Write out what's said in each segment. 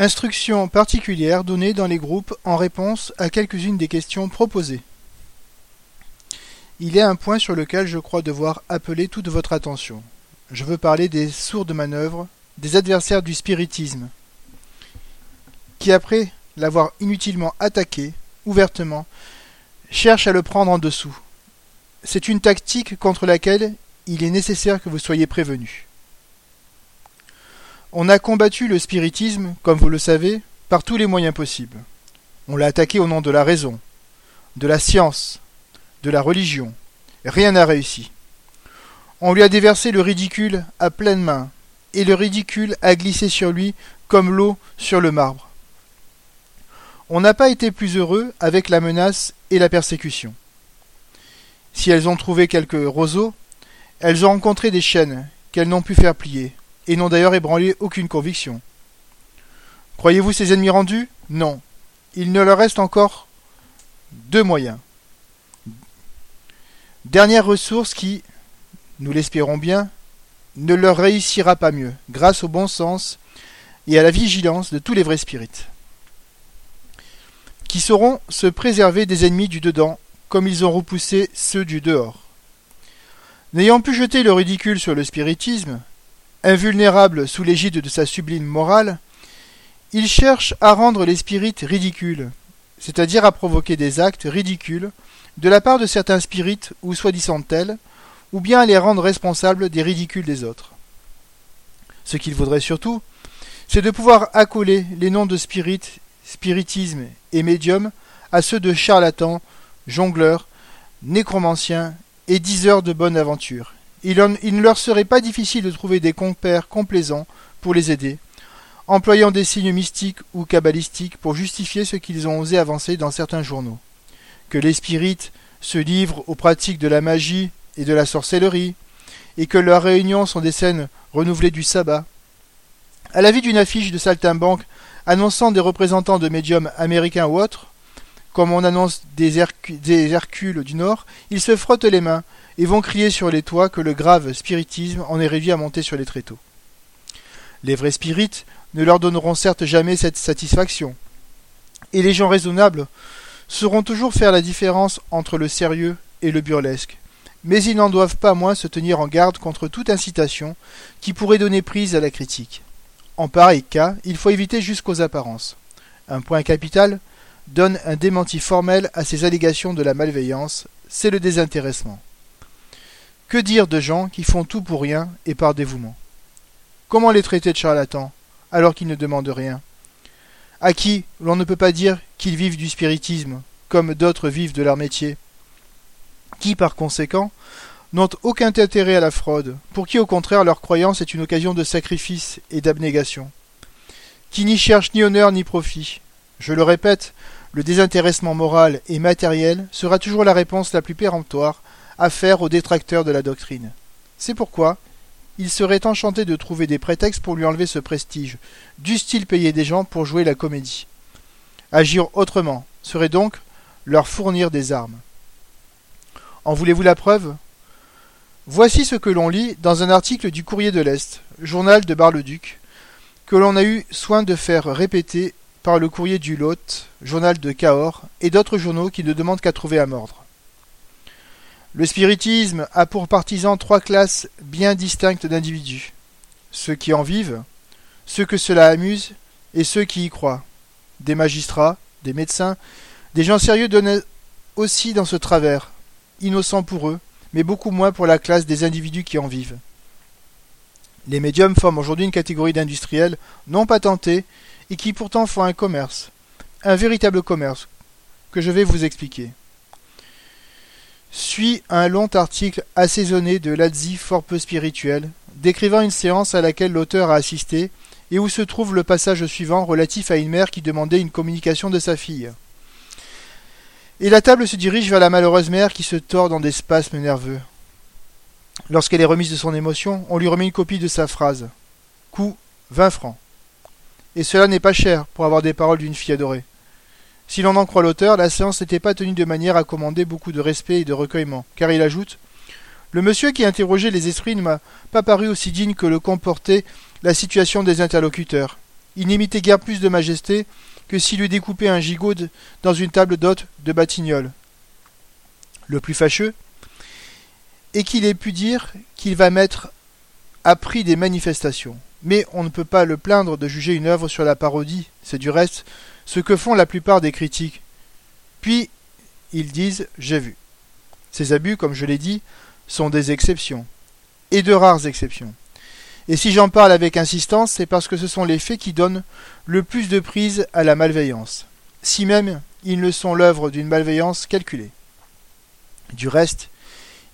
Instructions particulières données dans les groupes en réponse à quelques-unes des questions proposées. Il y a un point sur lequel je crois devoir appeler toute votre attention. Je veux parler des sourdes manœuvres, des adversaires du spiritisme, qui après l'avoir inutilement attaqué, ouvertement, cherchent à le prendre en dessous. C'est une tactique contre laquelle il est nécessaire que vous soyez prévenus. On a combattu le spiritisme, comme vous le savez, par tous les moyens possibles. On l'a attaqué au nom de la raison, de la science, de la religion. Rien n'a réussi. On lui a déversé le ridicule à pleine main, et le ridicule a glissé sur lui comme l'eau sur le marbre. On n'a pas été plus heureux avec la menace et la persécution. Si elles ont trouvé quelques roseaux, elles ont rencontré des chaînes qu'elles n'ont pu faire plier, et n'ont d'ailleurs ébranlé aucune conviction. Croyez-vous ces ennemis rendus? Non. Il ne leur reste encore deux moyens. Dernière ressource qui, nous l'espérons bien, ne leur réussira pas mieux, grâce au bon sens et à la vigilance de tous les vrais spirites, qui sauront se préserver des ennemis du dedans, comme ils ont repoussé ceux du dehors. N'ayant pu jeter le ridicule sur le spiritisme, Invulnérable sous l'égide de sa sublime morale, il cherche à rendre les spirites ridicules, c'est-à-dire à provoquer des actes ridicules de la part de certains spirites ou soi-disant tels, ou bien à les rendre responsables des ridicules des autres. Ce qu'il vaudrait surtout, c'est de pouvoir accoler les noms de spirites, spiritisme et médium à ceux de charlatans, jongleurs, nécromanciens et diseurs de bonne aventure, il, ne leur serait pas difficile de trouver des compères complaisants pour les aider, employant des signes mystiques ou cabalistiques pour justifier ce qu'ils ont osé avancer dans certains journaux. Que les spirites se livrent aux pratiques de la magie et de la sorcellerie, et que leurs réunions sont des scènes renouvelées du sabbat. À la vue d'une affiche de saltimbanque annonçant des représentants de médiums américains ou autres, comme on annonce des Hercules du Nord, ils se frottent les mains et vont crier sur les toits que le grave spiritisme en est réduit à monter sur les tréteaux. Les vrais spirites ne leur donneront certes jamais cette satisfaction, et les gens raisonnables sauront toujours faire la différence entre le sérieux et le burlesque, mais ils n'en doivent pas moins se tenir en garde contre toute incitation qui pourrait donner prise à la critique. En pareil cas, il faut éviter jusqu'aux apparences. Un point capital donne un démenti formel à ces allégations de la malveillance, c'est le désintéressement. Que dire de gens qui font tout pour rien et par dévouement? Comment les traiter de charlatans alors qu'ils ne demandent rien? À qui l'on ne peut pas dire qu'ils vivent du spiritisme comme d'autres vivent de leur métier? Qui par conséquent n'ont aucun intérêt à la fraude, pour qui au contraire leur croyance est une occasion de sacrifice et d'abnégation? Qui n'y cherche ni honneur ni profit? Je le répète, le désintéressement moral et matériel sera toujours la réponse la plus péremptoire à faire aux détracteurs de la doctrine. C'est pourquoi il serait enchanté de trouver des prétextes pour lui enlever ce prestige, du style payer des gens pour jouer la comédie. Agir autrement serait donc leur fournir des armes. En voulez-vous la preuve? Voici ce que l'on lit dans un article du Courrier de l'Est, journal de Bar-le-Duc, que l'on a eu soin de faire répéter par le Courrier du Lot, journal de Cahors, et d'autres journaux qui ne demandent qu'à trouver à mordre. Le spiritisme a pour partisans trois classes bien distinctes d'individus. Ceux qui en vivent, ceux que cela amuse, et ceux qui y croient. Des magistrats, des médecins, des gens sérieux donnent aussi dans ce travers, innocents pour eux, mais beaucoup moins pour la classe des individus qui en vivent. Les médiums forment aujourd'hui une catégorie d'industriels non patentés et qui pourtant font un commerce, un véritable commerce, que je vais vous expliquer suit un long article assaisonné de lazzi fort peu spirituel, décrivant une séance à laquelle l'auteur a assisté et où se trouve le passage suivant relatif à une mère qui demandait une communication de sa fille. Et la table se dirige vers la malheureuse mère qui se tord dans des spasmes nerveux. Lorsqu'elle est remise de son émotion, on lui remet une copie de sa phrase. Coût vingt francs. Et cela n'est pas cher pour avoir des paroles d'une fille adorée. Si l'on en croit l'auteur, la séance n'était pas tenue de manière à commander beaucoup de respect et de recueillement, car il ajoute Le monsieur qui interrogeait les esprits ne m'a pas paru aussi digne que le comportait la situation des interlocuteurs. il n'imitait guère plus de majesté que s'il eût découpé un gigot dans une table d'hôte de Batignolles. Le plus fâcheux est qu'il ait pu dire qu'il va mettre à prix des manifestations. Mais on ne peut pas le plaindre de juger une œuvre sur la parodie, c'est du reste ce que font la plupart des critiques. Puis ils disent j'ai vu. Ces abus, comme je l'ai dit, sont des exceptions, et de rares exceptions. Et si j'en parle avec insistance, c'est parce que ce sont les faits qui donnent le plus de prise à la malveillance, si même ils ne sont l'œuvre d'une malveillance calculée. Du reste,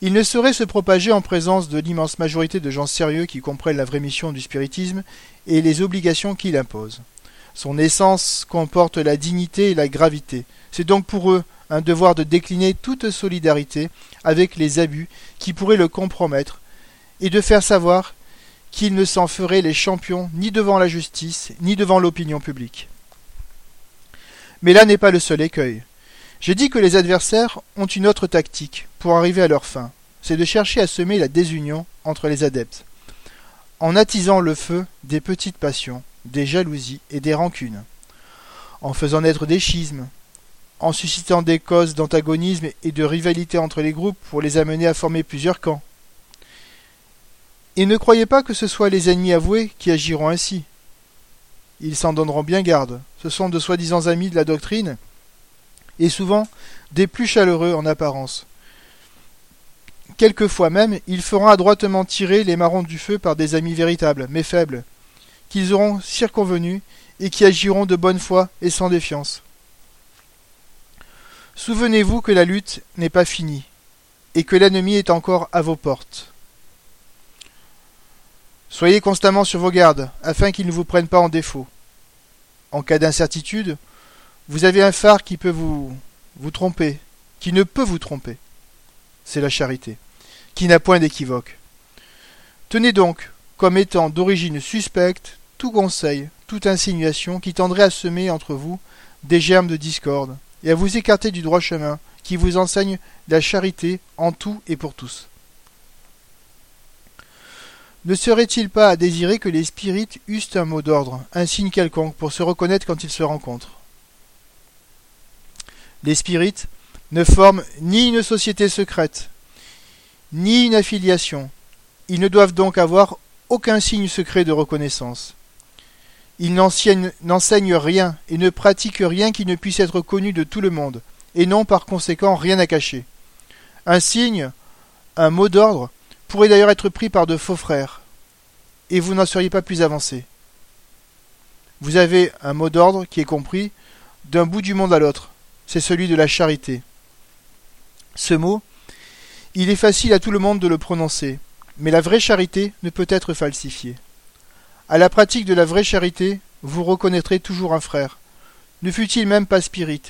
il ne saurait se propager en présence de l'immense majorité de gens sérieux qui comprennent la vraie mission du spiritisme et les obligations qu'il impose. Son essence comporte la dignité et la gravité. C'est donc pour eux un devoir de décliner toute solidarité avec les abus qui pourraient le compromettre et de faire savoir qu'ils ne s'en feraient les champions ni devant la justice ni devant l'opinion publique. Mais là n'est pas le seul écueil. J'ai dit que les adversaires ont une autre tactique pour arriver à leur fin, c'est de chercher à semer la désunion entre les adeptes, en attisant le feu des petites passions, des jalousies et des rancunes, en faisant naître des schismes, en suscitant des causes d'antagonisme et de rivalité entre les groupes pour les amener à former plusieurs camps. Et ne croyez pas que ce soit les ennemis avoués qui agiront ainsi. Ils s'en donneront bien garde. Ce sont de soi-disant amis de la doctrine, et souvent des plus chaleureux en apparence. Quelquefois même, ils feront adroitement tirer les marrons du feu par des amis véritables, mais faibles, qu'ils auront circonvenus et qui agiront de bonne foi et sans défiance. Souvenez-vous que la lutte n'est pas finie, et que l'ennemi est encore à vos portes. Soyez constamment sur vos gardes, afin qu'il ne vous prenne pas en défaut. En cas d'incertitude, vous avez un phare qui peut vous, vous tromper, qui ne peut vous tromper. C'est la charité, qui n'a point d'équivoque. Tenez donc, comme étant d'origine suspecte, tout conseil, toute insinuation qui tendrait à semer entre vous des germes de discorde, et à vous écarter du droit chemin, qui vous enseigne la charité en tout et pour tous. Ne serait-il pas à désirer que les spirites eussent un mot d'ordre, un signe quelconque, pour se reconnaître quand ils se rencontrent? Les spirites ne forment ni une société secrète, ni une affiliation. Ils ne doivent donc avoir aucun signe secret de reconnaissance. Ils n'enseignent rien et ne pratiquent rien qui ne puisse être connu de tout le monde, et n'ont par conséquent rien à cacher. Un signe, un mot d'ordre, pourrait d'ailleurs être pris par de faux frères, et vous n'en seriez pas plus avancé. Vous avez un mot d'ordre qui est compris d'un bout du monde à l'autre, c'est celui de la charité. Ce mot, il est facile à tout le monde de le prononcer, mais la vraie charité ne peut être falsifiée. À la pratique de la vraie charité, vous reconnaîtrez toujours un frère, ne fût-il même pas spirit,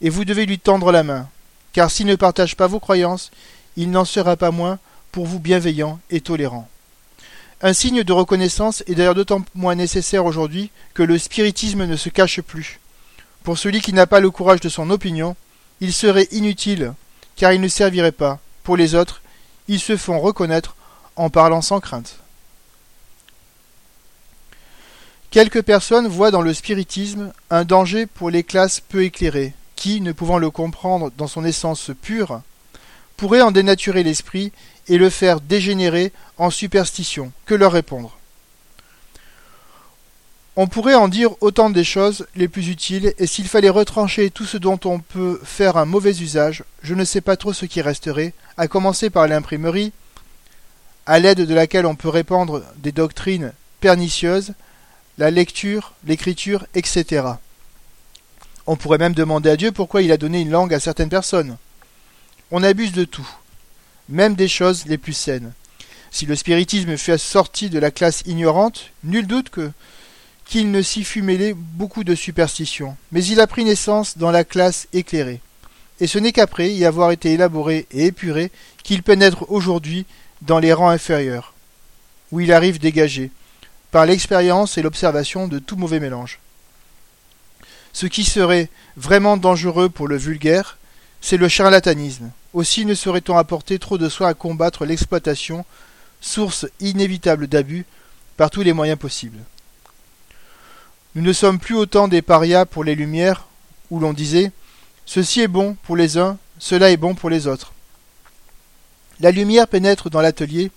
et vous devez lui tendre la main, car s'il ne partage pas vos croyances, il n'en sera pas moins pour vous bienveillant et tolérant. Un signe de reconnaissance est d'ailleurs d'autant moins nécessaire aujourd'hui que le spiritisme ne se cache plus. Pour celui qui n'a pas le courage de son opinion, il serait inutile, car il ne servirait pas. Pour les autres, ils se font reconnaître en parlant sans crainte. Quelques personnes voient dans le spiritisme un danger pour les classes peu éclairées, qui, ne pouvant le comprendre dans son essence pure, pourraient en dénaturer l'esprit et le faire dégénérer en superstition. Que leur répondre? On pourrait en dire autant des choses les plus utiles, et s'il fallait retrancher tout ce dont on peut faire un mauvais usage, je ne sais pas trop ce qui resterait, à commencer par l'imprimerie, à l'aide de laquelle on peut répandre des doctrines pernicieuses, la lecture, l'écriture, etc. On pourrait même demander à Dieu pourquoi il a donné une langue à certaines personnes. On abuse de tout, même des choses les plus saines. Si le spiritisme fut sorti de la classe ignorante, nul doute que qu'il ne s'y fût mêlé beaucoup de superstitions, mais il a pris naissance dans la classe éclairée. Et ce n'est qu'après y avoir été élaboré et épuré qu'il pénètre aujourd'hui dans les rangs inférieurs, où il arrive dégagé, par l'expérience et l'observation de tout mauvais mélange. Ce qui serait vraiment dangereux pour le vulgaire, c'est le charlatanisme. Aussi ne saurait-on apporter trop de soin à combattre l'exploitation, source inévitable d'abus, par tous les moyens possibles. Nous ne sommes plus autant des parias pour les lumières, où l'on disait Ceci est bon pour les uns, cela est bon pour les autres. La lumière pénètre dans l'atelier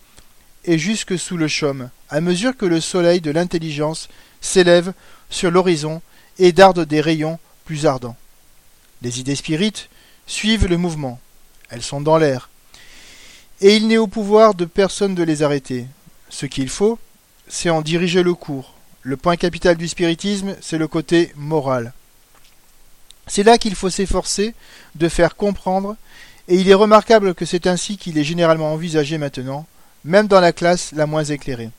et jusque sous le chaume, à mesure que le soleil de l'intelligence s'élève sur l'horizon et darde des rayons plus ardents. Les idées spirites suivent le mouvement. Elles sont dans l'air. Et il n'est au pouvoir de personne de les arrêter. Ce qu'il faut, c'est en diriger le cours. Le point capital du spiritisme, c'est le côté moral. C'est là qu'il faut s'efforcer de faire comprendre, et il est remarquable que c'est ainsi qu'il est généralement envisagé maintenant, même dans la classe la moins éclairée.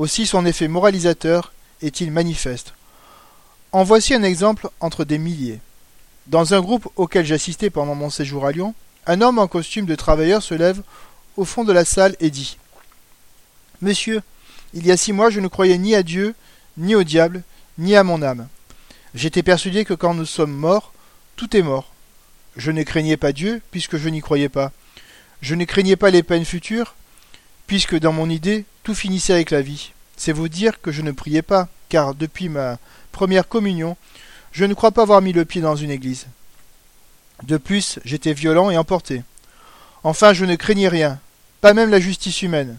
Aussi son effet moralisateur est-il manifeste. En voici un exemple entre des milliers. Dans un groupe auquel j'assistais pendant mon séjour à Lyon, un homme en costume de travailleur se lève au fond de la salle et dit Monsieur, il y a six mois je ne croyais ni à Dieu, ni au diable, ni à mon âme. J'étais persuadé que quand nous sommes morts, tout est mort. Je ne craignais pas Dieu, puisque je n'y croyais pas. Je ne craignais pas les peines futures, puisque dans mon idée, tout finissait avec la vie. C'est vous dire que je ne priais pas, car depuis ma première communion, je ne crois pas avoir mis le pied dans une église. De plus, j'étais violent et emporté. Enfin, je ne craignais rien, pas même la justice humaine.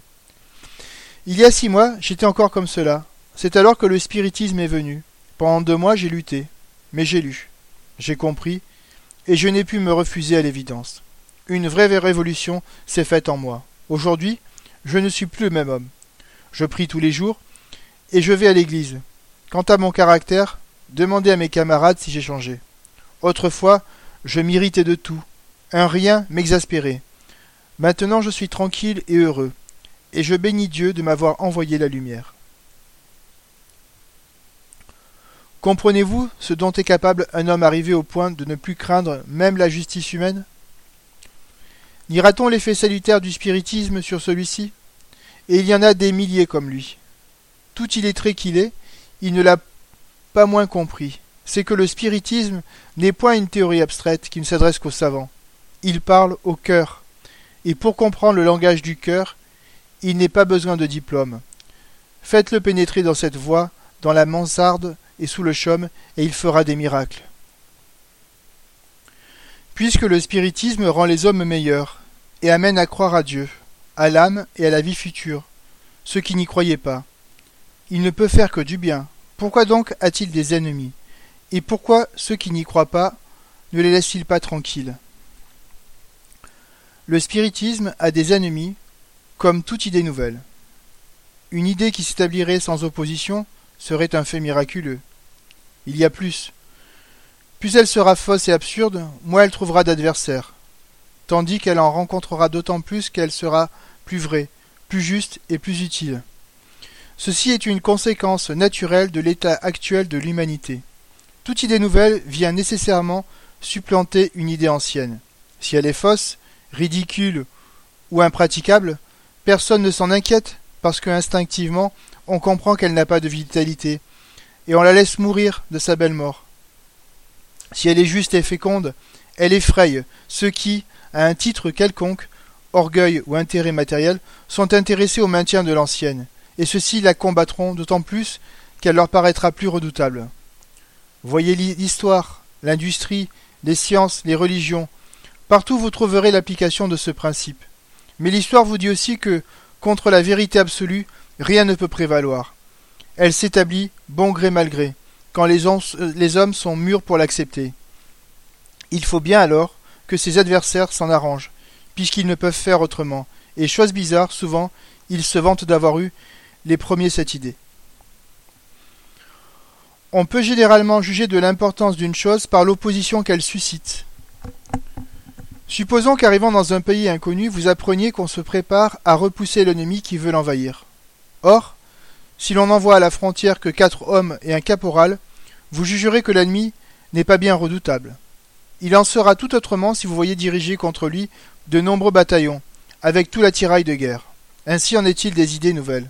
Il y a six mois, j'étais encore comme cela. C'est alors que le spiritisme est venu. Pendant deux mois, j'ai lutté, mais j'ai lu, j'ai compris, et je n'ai pu me refuser à l'évidence. Une vraie révolution s'est faite en moi. Aujourd'hui, je ne suis plus le même homme. Je prie tous les jours, et je vais à l'église. Quant à mon caractère, demandez à mes camarades si j'ai changé. Autrefois, je m'irritais de tout. Un rien m'exaspérait. Maintenant je suis tranquille et heureux, et je bénis Dieu de m'avoir envoyé la lumière. Comprenez-vous ce dont est capable un homme arrivé au point de ne plus craindre même la justice humaine? Nira-t-on l'effet salutaire du spiritisme sur celui-ci? Et il y en a des milliers comme lui. Tout illettré qu'il est, il ne l'a pas moins compris. C'est que le spiritisme n'est point une théorie abstraite qui ne s'adresse qu'aux savants. Il parle au cœur. Et pour comprendre le langage du cœur, il n'est pas besoin de diplôme. Faites-le pénétrer dans cette voie, dans la mansarde et sous le chaume, et il fera des miracles. Puisque le spiritisme rend les hommes meilleurs, et amène à croire à Dieu, à l'âme et à la vie future, ceux qui n'y croyaient pas. Il ne peut faire que du bien. Pourquoi donc a-t-il des ennemis? Et pourquoi ceux qui n'y croient pas ne les laissent-ils pas tranquilles? Le spiritisme a des ennemis, comme toute idée nouvelle. Une idée qui s'établirait sans opposition serait un fait miraculeux. Il y a plus. Plus elle sera fausse et absurde, moins elle trouvera d'adversaires, tandis qu'elle en rencontrera d'autant plus qu'elle sera plus vraie, plus juste et plus utile. Ceci est une conséquence naturelle de l'état actuel de l'humanité. Toute idée nouvelle vient nécessairement supplanter une idée ancienne. Si elle est fausse, ridicule ou impraticable, personne ne s'en inquiète parce que instinctivement on comprend qu'elle n'a pas de vitalité, et on la laisse mourir de sa belle mort. Si elle est juste et féconde, elle effraie ceux qui, à un titre quelconque, orgueil ou intérêt matériel, sont intéressés au maintien de l'ancienne, et ceux-ci la combattront d'autant plus qu'elle leur paraîtra plus redoutable. Voyez l'histoire, l'industrie, les sciences, les religions. Partout vous trouverez l'application de ce principe. Mais l'histoire vous dit aussi que, contre la vérité absolue, rien ne peut prévaloir. Elle s'établit, bon gré mal gré, quand les, hommes sont mûrs pour l'accepter. Il faut bien alors ses adversaires s'en arrangent, puisqu'ils ne peuvent faire autrement, et chose bizarre, souvent, ils se vantent d'avoir eu les premiers cette idée. On peut généralement juger de l'importance d'une chose par l'opposition qu'elle suscite. Supposons qu'arrivant dans un pays inconnu, vous appreniez qu'on se prépare à repousser l'ennemi qui veut l'envahir. Or, si l'on n'envoie à la frontière que quatre hommes et un caporal, vous jugerez que l'ennemi n'est pas bien redoutable. Il en sera tout autrement si vous voyez diriger contre lui de nombreux bataillons, avec tout l'attirail de guerre. Ainsi en est-il des idées nouvelles.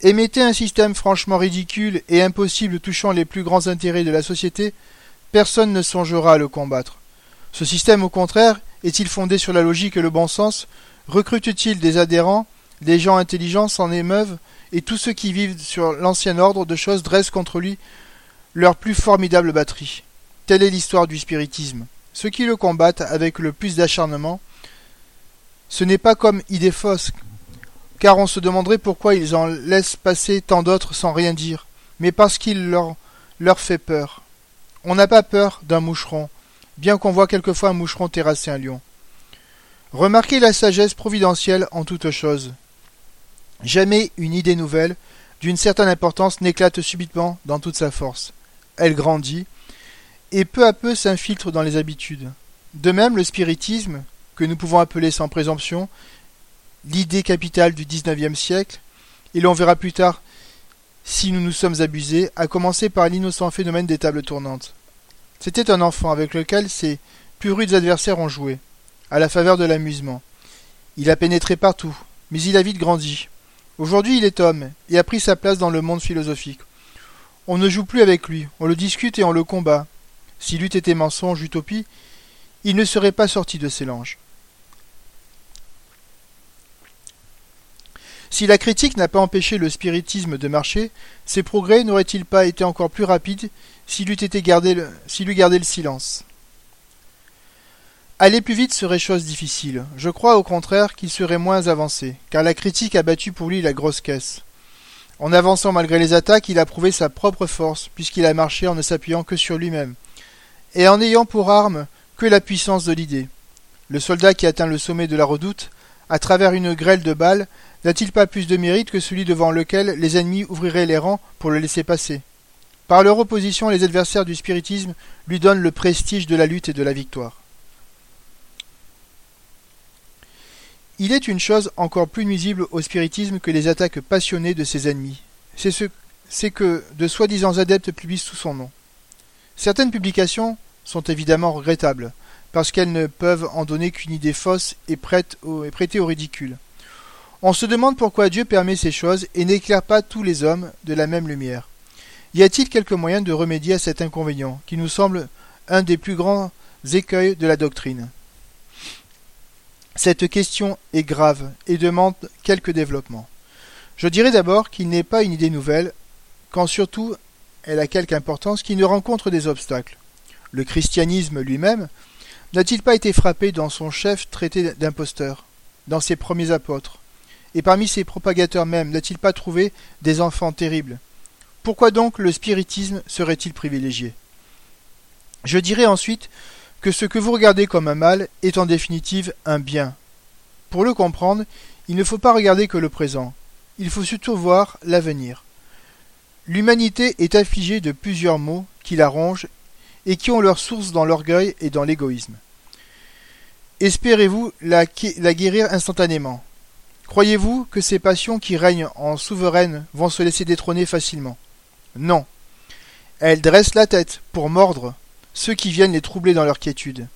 Émettez un système franchement ridicule et impossible touchant les plus grands intérêts de la société, personne ne songera à le combattre. Ce système, au contraire, est-il fondé sur la logique et le bon sens? Recrute-t-il des adhérents Des gens intelligents s'en émeuvent et tous ceux qui vivent sur l'ancien ordre de choses dressent contre lui leur plus formidable batterie? Est l'histoire du spiritisme. Ceux qui le combattent avec le plus d'acharnement, ce n'est pas comme idée fausse, car on se demanderait pourquoi ils en laissent passer tant d'autres sans rien dire, mais parce qu'il leur, leur fait peur. On n'a pas peur d'un moucheron, bien qu'on voit quelquefois un moucheron terrasser un lion. Remarquez la sagesse providentielle en toute chose. Jamais une idée nouvelle, d'une certaine importance, n'éclate subitement dans toute sa force. Elle grandit, et peu à peu s'infiltre dans les habitudes. De même, le spiritisme, que nous pouvons appeler sans présomption l'idée capitale du XIXe siècle, et l'on verra plus tard si nous nous sommes abusés, a commencé par l'innocent phénomène des tables tournantes. C'était un enfant avec lequel ses plus rudes adversaires ont joué, à la faveur de l'amusement. Il a pénétré partout, mais il a vite grandi. Aujourd'hui il est homme, et a pris sa place dans le monde philosophique. On ne joue plus avec lui, on le discute et on le combat. S'il eût été mensonge, utopie, il ne serait pas sorti de ses langes. Si la critique n'a pas empêché le spiritisme de marcher, ses progrès n'auraient-ils pas été encore plus rapides s'il eût été s'il eût gardé le silence? Aller plus vite serait chose difficile. Je crois au contraire qu'il serait moins avancé, car la critique a battu pour lui la grosse caisse. En avançant malgré les attaques, il a prouvé sa propre force, puisqu'il a marché en ne s'appuyant que sur lui-même, et en ayant pour arme que la puissance de l'idée. Le soldat qui atteint le sommet de la redoute, à travers une grêle de balles, n'a-t-il pas plus de mérite que celui devant lequel les ennemis ouvriraient les rangs pour le laisser passer? Par leur opposition, les adversaires du spiritisme lui donnent le prestige de la lutte et de la victoire. Il est une chose encore plus nuisible au spiritisme que les attaques passionnées de ses ennemis. C'est ce c'est que de soi-disant adeptes publient sous son nom. Certaines publications sont évidemment regrettables, parce qu'elles ne peuvent en donner qu'une idée fausse et, prêtée au ridicule. On se demande pourquoi Dieu permet ces choses et n'éclaire pas tous les hommes de la même lumière. Y a-t-il quelque moyen de remédier à cet inconvénient, qui nous semble un des plus grands écueils de la doctrine? Cette question est grave et demande quelques développements. Je dirais d'abord qu'il n'est pas une idée nouvelle, quand surtout elle a quelque importance, qui ne rencontre des obstacles. Le christianisme lui-même n'a-t-il pas été frappé dans son chef traité d'imposteur, dans ses premiers apôtres? Et parmi ses propagateurs même, n'a-t-il pas trouvé des enfants terribles? Pourquoi donc le spiritisme serait-il privilégié? Je dirais ensuite que ce que vous regardez comme un mal est en définitive un bien. Pour le comprendre, il ne faut pas regarder que le présent, il faut surtout voir l'avenir. L'humanité est affligée de plusieurs maux qui la rongent et qui ont leur source dans l'orgueil et dans l'égoïsme. Espérez-vous la, guérir instantanément? Croyez-vous que ces passions qui règnent en souveraines vont se laisser détrôner facilement? Non. Elles dressent la tête pour mordre ceux qui viennent les troubler dans leur quiétude.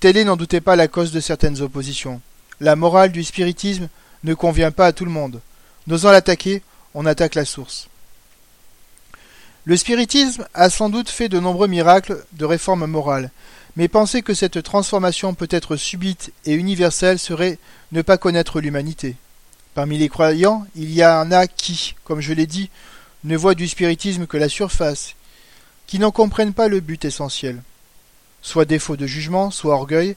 Telle est, n'en doutez pas, la cause de certaines oppositions. La morale du spiritisme ne convient pas à tout le monde. N'osant l'attaquer, on attaque la source. Le spiritisme a sans doute fait de nombreux miracles de réforme morale, mais penser que cette transformation peut être subite et universelle serait ne pas connaître l'humanité. Parmi les croyants, il y en a qui, comme je l'ai dit, ne voient du spiritisme que la surface, qui n'en comprennent pas le but essentiel. Soit défaut de jugement, soit orgueil,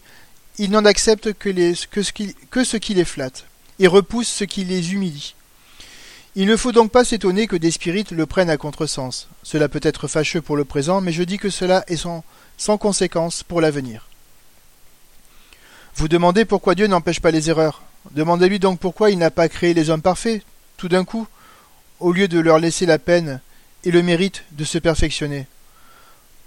ils n'en acceptent que, que ce qui les flatte, et repoussent ce qui les humilie. Il ne faut donc pas s'étonner que des spirites le prennent à contresens. Cela peut être fâcheux pour le présent, mais je dis que cela est sans, sans conséquence pour l'avenir. Vous demandez pourquoi Dieu n'empêche pas les erreurs. Demandez-lui donc pourquoi il n'a pas créé les hommes parfaits, tout d'un coup, au lieu de leur laisser la peine et le mérite de se perfectionner.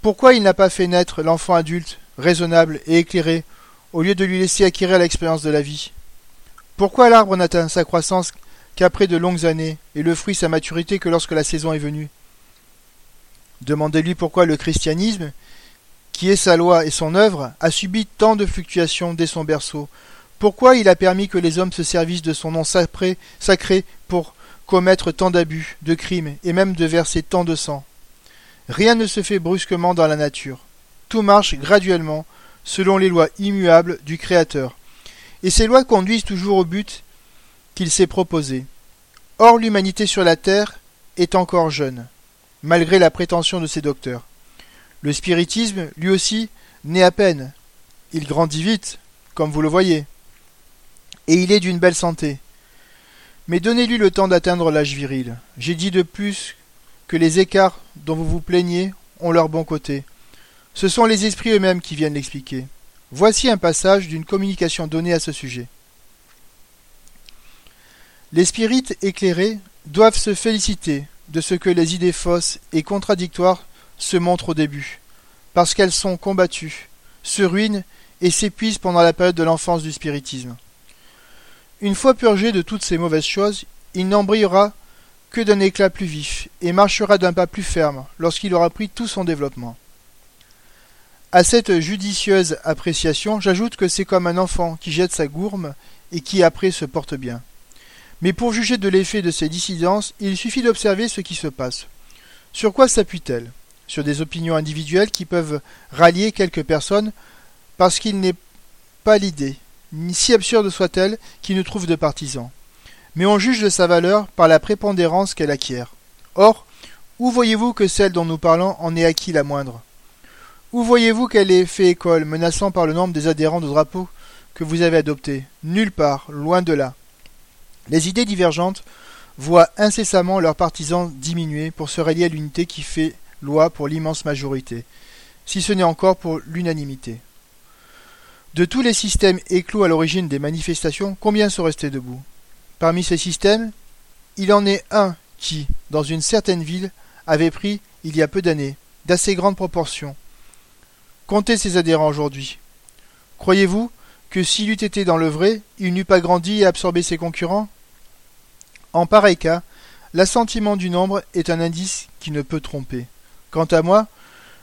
Pourquoi il n'a pas fait naître l'enfant adulte, raisonnable et éclairé, au lieu de lui laisser acquérir l'expérience de la vie? Pourquoi l'arbre n'atteint sa croissance qu'après de longues années, et le fruit sa maturité que lorsque la saison est venue Demandez-lui pourquoi le christianisme, qui est sa loi et son œuvre, a subi tant de fluctuations dès son berceau Pourquoi il a permis que les hommes se servissent de son nom sacré, sacré pour commettre tant d'abus, de crimes et même de verser tant de sang? Rien ne se fait brusquement dans la nature. Tout marche graduellement, selon les lois immuables du Créateur. Et ces lois conduisent toujours au but qu'il s'est proposé. Or l'humanité sur la Terre est encore jeune, malgré la prétention de ses docteurs. Le spiritisme, lui aussi, naît à peine. Il grandit vite, comme vous le voyez. Et il est d'une belle santé. Mais donnez-lui le temps d'atteindre l'âge viril. J'ai dit de plus que les écarts dont vous vous plaignez ont leur bon côté. Ce sont les esprits eux-mêmes qui viennent l'expliquer. Voici un passage d'une communication donnée à ce sujet. Les spirites éclairés doivent se féliciter de ce que les idées fausses et contradictoires se montrent au début, parce qu'elles sont combattues, se ruinent et s'épuisent pendant la période de l'enfance du spiritisme. Une fois purgé de toutes ces mauvaises choses, il n'en brillera que d'un éclat plus vif et marchera d'un pas plus ferme lorsqu'il aura pris tout son développement. À cette judicieuse appréciation, j'ajoute que c'est comme un enfant qui jette sa gourme et qui après se porte bien. Mais pour juger de l'effet de ces dissidences, il suffit d'observer ce qui se passe. Sur quoi s'appuie-t-elle? Sur des opinions individuelles qui peuvent rallier quelques personnes parce qu'il n'est pas l'idée, si absurde soit-elle, qui ne trouve de partisans. Mais on juge de sa valeur par la prépondérance qu'elle acquiert. Or, où voyez-vous que celle dont nous parlons en ait acquis la moindre? Où voyez-vous qu'elle ait fait école, menaçant par le nombre des adhérents de drapeau que vous avez adoptés? Nulle part, loin de là. Les idées divergentes voient incessamment leurs partisans diminuer pour se rallier à l'unité qui fait loi pour l'immense majorité, si ce n'est encore pour l'unanimité. De tous les systèmes éclos à l'origine des manifestations, combien sont restés debout? Parmi ces systèmes, il en est un qui, dans une certaine ville, avait pris, il y a peu d'années, d'assez grandes proportions. Comptez ses adhérents aujourd'hui. Croyez-vous que s'il eût été dans le vrai, il n'eût pas grandi et absorbé ses concurrents? En pareil cas, l'assentiment du nombre est un indice qui ne peut tromper. Quant à moi,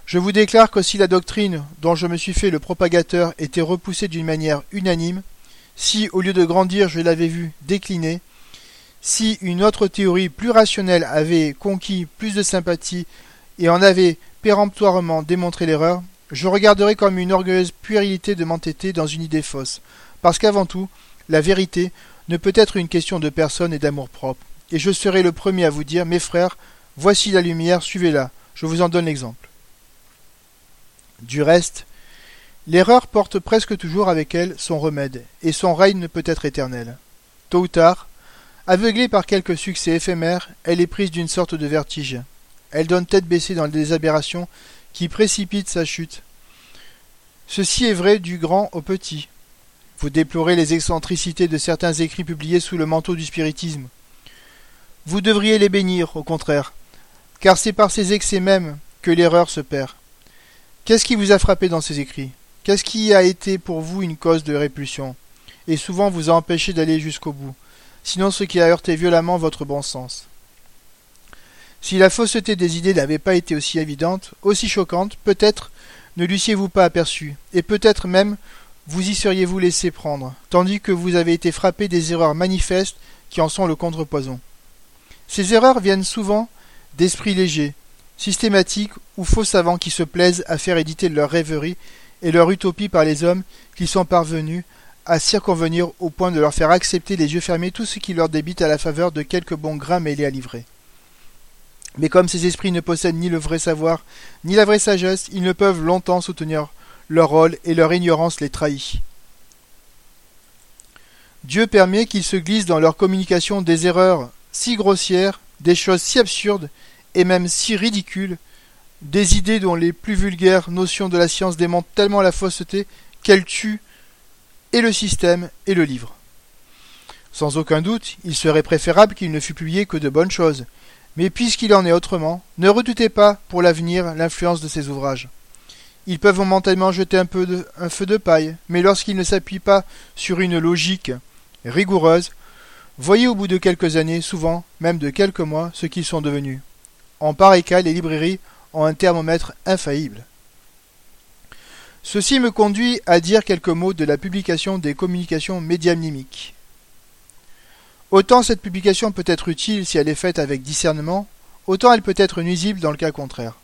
je vous déclare que si la doctrine dont je me suis fait le propagateur était repoussée d'une manière unanime, si au lieu de grandir je l'avais vu décliner, si une autre théorie plus rationnelle avait conquis plus de sympathie et en avait péremptoirement démontré l'erreur, je regarderais comme une orgueilleuse puérilité de m'entêter dans une idée fausse, parce qu'avant tout, la vérité ne peut être une question de personne et d'amour-propre. Et je serai le premier à vous dire, mes frères, voici la lumière, suivez-la. Je vous en donne l'exemple. Du reste, l'erreur porte presque toujours avec elle son remède, et son règne ne peut être éternel. Tôt ou tard, aveuglée par quelques succès éphémères, elle est prise d'une sorte de vertige. Elle donne tête baissée dans des aberrations qui précipitent sa chute. Ceci est vrai du grand au petit, vous déplorez les excentricités de certains écrits publiés sous le manteau du spiritisme. Vous devriez les bénir, au contraire, car c'est par ces excès mêmes que l'erreur se perd. Qu'est-ce qui vous a frappé dans ces écrits? Qu'est-ce qui a été pour vous une cause de répulsion, et souvent vous a empêché d'aller jusqu'au bout, sinon ce qui a heurté violemment votre bon sens Si la fausseté des idées n'avait pas été aussi évidente, aussi choquante, peut-être ne l'eussiez-vous pas aperçu, et peut-être même vous y seriez-vous laissé prendre, tandis que vous avez été frappé des erreurs manifestes qui en sont le contrepoison? Ces erreurs viennent souvent d'esprits légers, systématiques ou faux savants qui se plaisent à faire éditer leurs rêveries et leur utopie par les hommes qui sont parvenus à circonvenir au point de leur faire accepter les yeux fermés tout ce qui leur débite à la faveur de quelques bons grains mêlés à livrer. Mais comme ces esprits ne possèdent ni le vrai savoir, ni la vraie sagesse, ils ne peuvent longtemps soutenir leur rôle et leur ignorance les trahit. Dieu permet qu'ils se glissent dans leur communication des erreurs si grossières, des choses si absurdes et même si ridicules, des idées dont les plus vulgaires notions de la science démontrent tellement la fausseté qu'elles tuent et le système et le livre. Sans aucun doute, il serait préférable qu'il ne fût publié que de bonnes choses, mais puisqu'il en est autrement, ne redoutez pas pour l'avenir l'influence de ces ouvrages. Ils peuvent momentanément jeter un peu un feu de paille, mais lorsqu'ils ne s'appuient pas sur une logique rigoureuse, voyez au bout de quelques années, souvent même de quelques mois, ce qu'ils sont devenus. En pareil cas, les librairies ont un thermomètre infaillible. Ceci me conduit à dire quelques mots de la publication des communications médiamnimiques. Autant cette publication peut être utile si elle est faite avec discernement, autant elle peut être nuisible dans le cas contraire.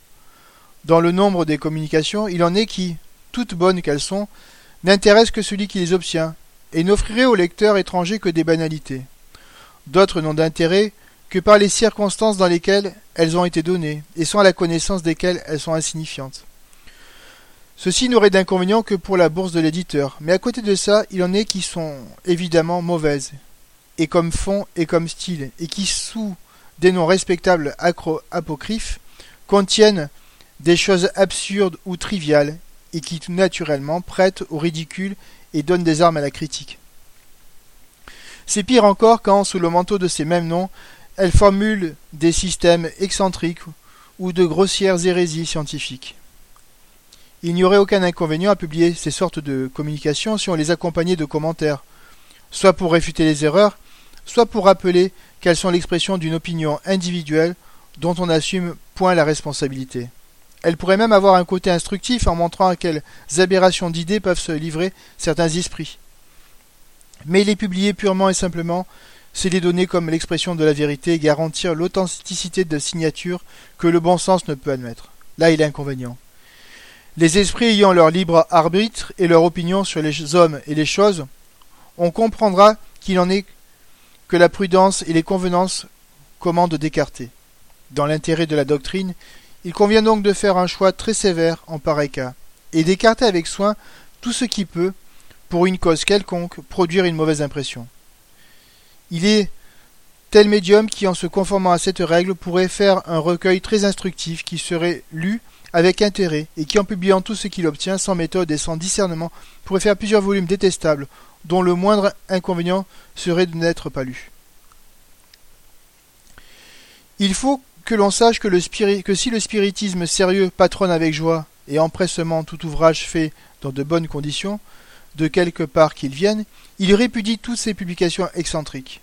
Dans le nombre des communications, il en est qui, toutes bonnes qu'elles sont, n'intéressent que celui qui les obtient, et n'offrirait au lecteur étranger que des banalités. d'autres n'ont d'intérêt que par les circonstances dans lesquelles elles ont été données, et à la connaissance desquelles elles sont insignifiantes. Ceci n'aurait d'inconvénient que pour la bourse de l'éditeur, mais à côté de ça, il en est qui sont évidemment mauvaises, et comme fond et comme style, et qui, sous des noms respectables apocryphes, contiennent des choses absurdes ou triviales, et qui tout naturellement prêtent au ridicule et donnent des armes à la critique. C'est pire encore quand, sous le manteau de ces mêmes noms, elles formulent des systèmes excentriques ou de grossières hérésies scientifiques. Il n'y aurait aucun inconvénient à publier ces sortes de communications si on les accompagnait de commentaires, soit pour réfuter les erreurs, soit pour rappeler qu'elles sont l'expression d'une opinion individuelle dont on n'assume point la responsabilité. Elles pourraient même avoir un côté instructif en montrant à quelles aberrations d'idées peuvent se livrer certains esprits. Mais les publier purement et simplement, c'est les donner comme l'expression de la vérité et garantir l'authenticité de signature que le bon sens ne peut admettre. Là est l'inconvénient. Les esprits ayant leur libre arbitre et leur opinion sur les hommes et les choses, on comprendra qu'il en est que la prudence et les convenances commandent d'écarter. Dans l'intérêt de la doctrine, il convient donc de faire un choix très sévère en pareil cas, et d'écarter avec soin tout ce qui peut, pour une cause quelconque, produire une mauvaise impression. Il est tel médium qui, en se conformant à cette règle, pourrait faire un recueil très instructif qui serait lu avec intérêt, et qui en publiant tout ce qu'il obtient sans méthode et sans discernement pourrait faire plusieurs volumes détestables, dont le moindre inconvénient serait de n'être pas lu. Il faut que l'on sache que, si le spiritisme sérieux patronne avec joie et empressement tout ouvrage fait dans de bonnes conditions, de quelque part qu'il vienne, il répudie toutes ces publications excentriques.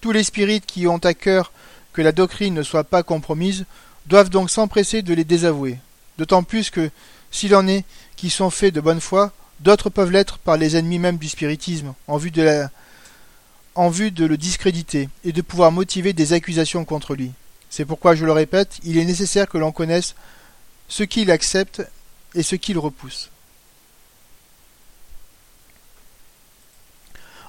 Tous les spirites qui ont à cœur que la doctrine ne soit pas compromise doivent donc s'empresser de les désavouer, D'autant plus que, s'il en est qui sont faits de bonne foi, d'autres peuvent l'être par les ennemis même du spiritisme, en vue de le discréditer et de pouvoir motiver des accusations contre lui. C'est pourquoi, je le répète, il est nécessaire que l'on connaisse ce qu'il accepte et ce qu'il repousse.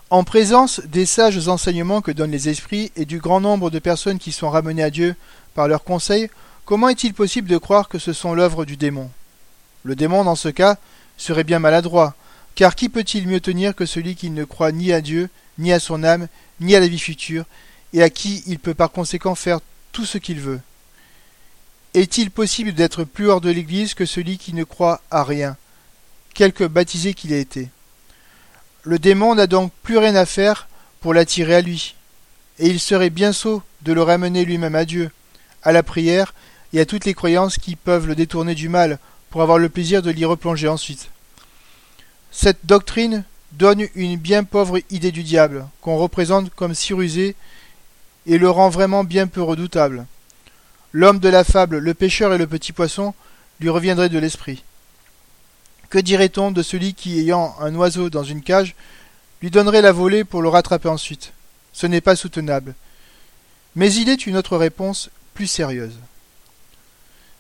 En présence des sages enseignements que donnent les esprits et du grand nombre de personnes qui sont ramenées à Dieu par leurs conseils, Comment est-il possible de croire que ce sont l'œuvre du démon? Le démon, dans ce cas, serait bien maladroit, car qui peut-il mieux tenir que celui qui ne croit ni à Dieu, ni à son âme, ni à la vie future, et à qui il peut par conséquent faire ce qu'il veut Est-il possible d'être plus hors de l'Église que celui qui ne croit à rien, quelque baptisé qu'il ait été? Le démon n'a donc plus rien à faire pour l'attirer à lui, et il serait bien sot de le ramener lui-même à Dieu, à la prière et à toutes les croyances qui peuvent le détourner du mal pour avoir le plaisir de l'y replonger ensuite. Cette doctrine donne une bien pauvre idée du diable, qu'on représente comme si rusé, et le rend vraiment bien peu redoutable. L'homme de la fable, le pêcheur et le petit poisson lui reviendraient de l'esprit. Que dirait-on de celui qui, ayant un oiseau dans une cage, lui donnerait la volée pour le rattraper ensuite? Ce n'est pas soutenable. Mais il est une autre réponse plus sérieuse.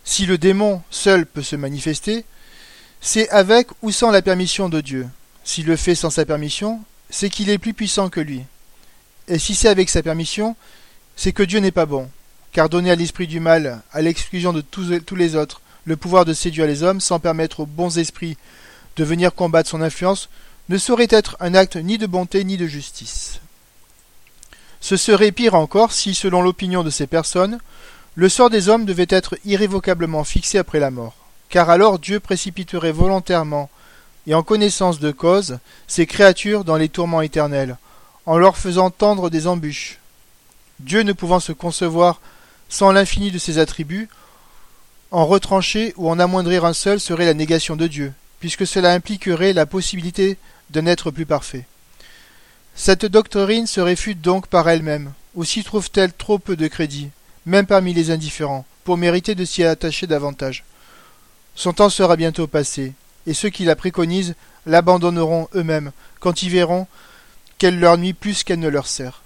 Si le démon seul peut se manifester, c'est avec ou sans la permission de Dieu. S'il le fait sans sa permission, c'est qu'il est plus puissant que lui. Et si c'est avec sa permission, c'est que Dieu n'est pas bon, car donner à l'esprit du mal, à l'exclusion de tous, les autres, le pouvoir de séduire les hommes sans permettre aux bons esprits de venir combattre son influence, ne saurait être un acte ni de bonté ni de justice. Ce serait pire encore si, selon l'opinion de ces personnes, le sort des hommes devait être irrévocablement fixé après la mort, car alors Dieu précipiterait volontairement et en connaissance de cause ces créatures dans les tourments éternels, en leur faisant tendre des embûches. Dieu ne pouvant se concevoir sans l'infini de ses attributs, en retrancher ou en amoindrir un seul serait la négation de Dieu, puisque cela impliquerait la possibilité d'un être plus parfait. Cette doctrine se réfute donc par elle-même, aussi trouve-t-elle trop peu de crédit, même parmi les indifférents, pour mériter de s'y attacher davantage. Son temps sera bientôt passé, et ceux qui la préconisent l'abandonneront eux-mêmes, quand ils verront qu'elle leur nuit plus qu'elle ne leur sert.